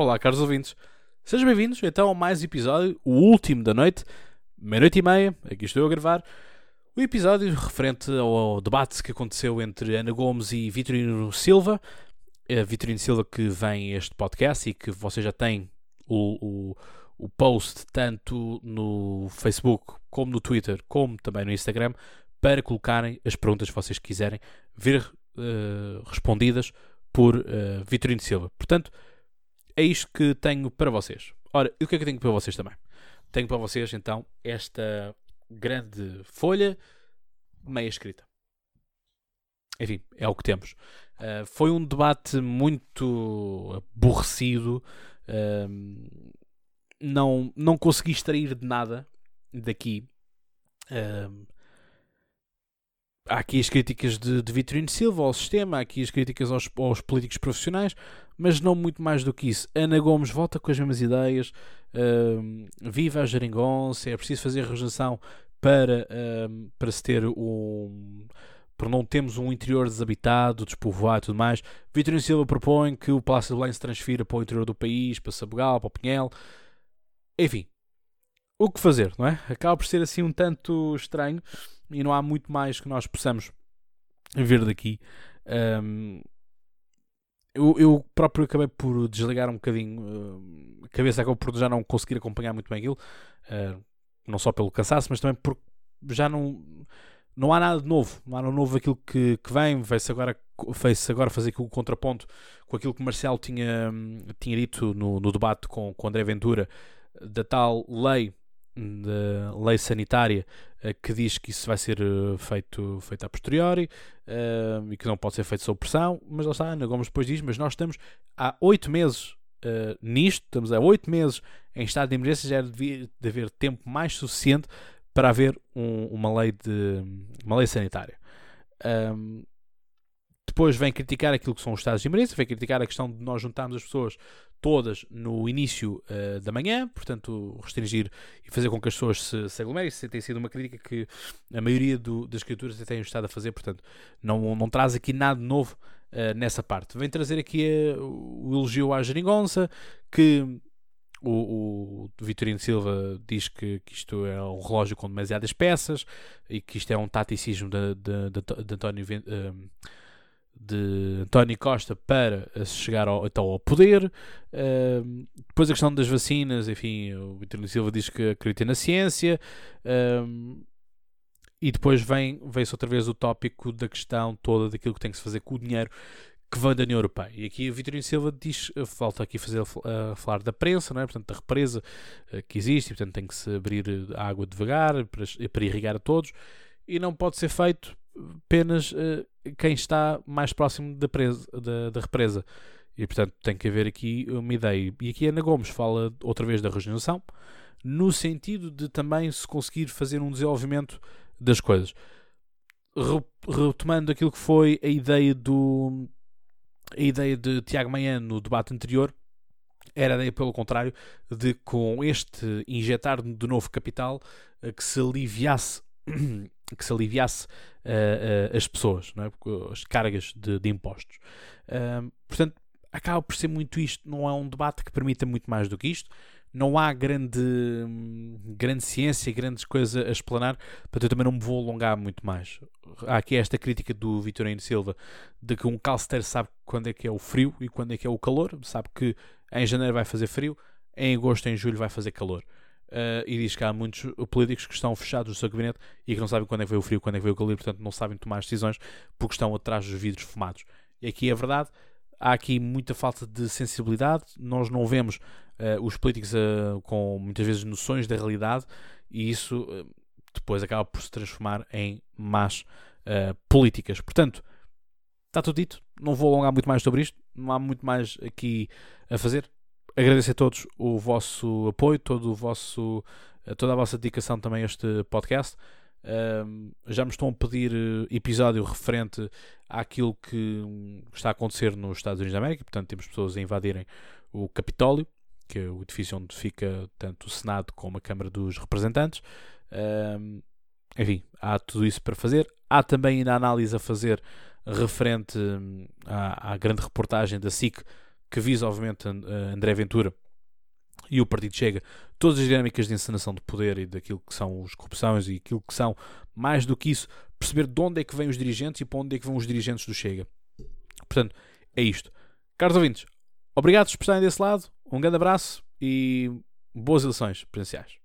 Olá, caros ouvintes. Sejam bem-vindos então a mais episódio, o último da noite, meia-noite e meia, aqui estou a gravar. O episódio referente ao debate que aconteceu entre Ana Gomes e Vitorino Silva. A Vitorino Silva que vem este podcast e que você já tem o, o, o post tanto no Facebook como no Twitter, como também no Instagram, para colocarem as perguntas que vocês quiserem ver uh, respondidas por uh, Vitorino Silva. Portanto, é isto que tenho para vocês. Ora, e o que é que tenho para vocês também? Tenho para vocês então esta grande folha meia escrita. Enfim, é o que temos. Uh, foi um debate muito aborrecido. Uh, não, não consegui extrair de nada daqui. Uh, há aqui as críticas de, de Vitorino Silva ao sistema, há aqui as críticas aos, aos, políticos profissionais, mas não muito mais do que isso. Ana Gomes volta com as mesmas ideias, uh, viva a geringonça, é preciso fazer regeneração para, uh, para se ter um. Por não termos um interior desabitado, despovoado e tudo mais. Vitorino Silva propõe que o Palácio de Belém se transfira para o interior do país, para Sabugal, para o Pinhel. Enfim, o que fazer, não é? Acaba por ser assim um tanto estranho e não há muito mais que nós possamos ver daqui. Um, eu, eu, próprio acabei por desligar um bocadinho uh, a cabeça, acabou por já não conseguir acompanhar muito bem aquilo, uh, não só pelo cansaço, mas também porque já não, não há nada de novo, não há nada novo aquilo que, que vem, vai-se agora, vai agora fazer aqui o contraponto com aquilo que Marcelo tinha, tinha dito no, no debate com, com André Ventura da tal lei da lei sanitária que diz que isso vai ser uh, feito, feito a posteriori uh, e que não pode ser feito sob pressão, mas lá está, Ana Gomes depois diz, mas nós estamos há oito meses nisto, estamos há oito meses em estado de emergência, já devia de haver tempo mais suficiente para haver um, uma, lei de, uma lei sanitária. Depois vem criticar aquilo que são os estados de emergência, vem criticar a questão de nós juntarmos as pessoas todas no início uh, da manhã, portanto, restringir e fazer com que as pessoas se, se aglomerem. Isso tem sido uma crítica que a maioria do, das escrituras tem estado a fazer, portanto, não, não traz aqui nada novo uh, nessa parte. Vem trazer aqui uh, o elogio à geringonça, que o, o Vitorino Silva diz que, que, isto é um relógio com demasiadas peças e que isto é um taticismo de, de, de, de António de António Costa para chegar ao, então ao poder. Uh, depois a questão das vacinas, enfim, o Vitor Silva diz que acredita na ciência. Uh, e depois vem, vem-se outra vez o tópico da questão toda daquilo que tem que se fazer com o dinheiro que vem da União Europeia. E aqui o Vitorino Silva diz, falta aqui fazer a falar da prensa, não é? portanto, da represa uh, que existe, e, portanto tem que se abrir a água devagar para, para irrigar a todos, e não pode ser feito apenas uh, quem está mais próximo da, presa, da, da, represa. E portanto tem que haver aqui uma ideia. E aqui Ana Gomes fala outra vez da regeneração, no sentido de também se conseguir fazer um desenvolvimento das coisas. Retomando aquilo que foi a ideia do a ideia de Tiago Manhã no debate anterior, era a ideia, pelo contrário, de com este injetar de novo capital eh, que se aliviasse que se aliviasse uh, uh, as pessoas, é? as cargas de, de impostos. Uh, portanto, acaba por ser muito isto, não é um debate que permita muito mais do que isto. Não há grande, grande ciência, grandes coisas a explanar, portanto eu também não me vou alongar muito mais. Há aqui esta crítica do Vitorino Silva de que um calceteiro sabe quando é que é o frio e quando é que é o calor, sabe que em janeiro vai fazer frio, em agosto, em julho vai fazer calor. Uh, e diz que há muitos políticos que estão fechados no seu gabinete e que não sabem quando é que veio o frio, quando é que veio o calor, portanto não sabem tomar decisões porque estão atrás dos vidros fumados. E aqui é verdade, há aqui muita falta de sensibilidade, nós não vemos uh, os políticos uh, com muitas vezes noções da realidade e isso depois acaba por se transformar em más políticas. Portanto, está tudo dito, não vou alongar muito mais sobre isto, não há muito mais aqui a fazer agradecer a todos o vosso apoio, todo o vosso, eh, toda a vossa dedicação também a este podcast. Um, já me estão a pedir eh, episódio referente àquilo que está a acontecer nos Estados Unidos da América, portanto, temos pessoas a invadirem o Capitólio, que é o edifício onde fica tanto o Senado como a Câmara dos Representantes. Um, enfim, há tudo isso para fazer. Há também ainda análise a fazer referente hum, à, à grande reportagem da SIC que visa, obviamente, André Ventura e o Partido Chega, todas as dinâmicas de encenação de poder e daquilo que são as corrupções e aquilo que são, mais do que isso, perceber de onde é que vêm os dirigentes e para onde é que vão os dirigentes do Chega. Portanto, é isto. Caros ouvintes, obrigado por estarem desse lado, um grande abraço e boas eleições presenciais.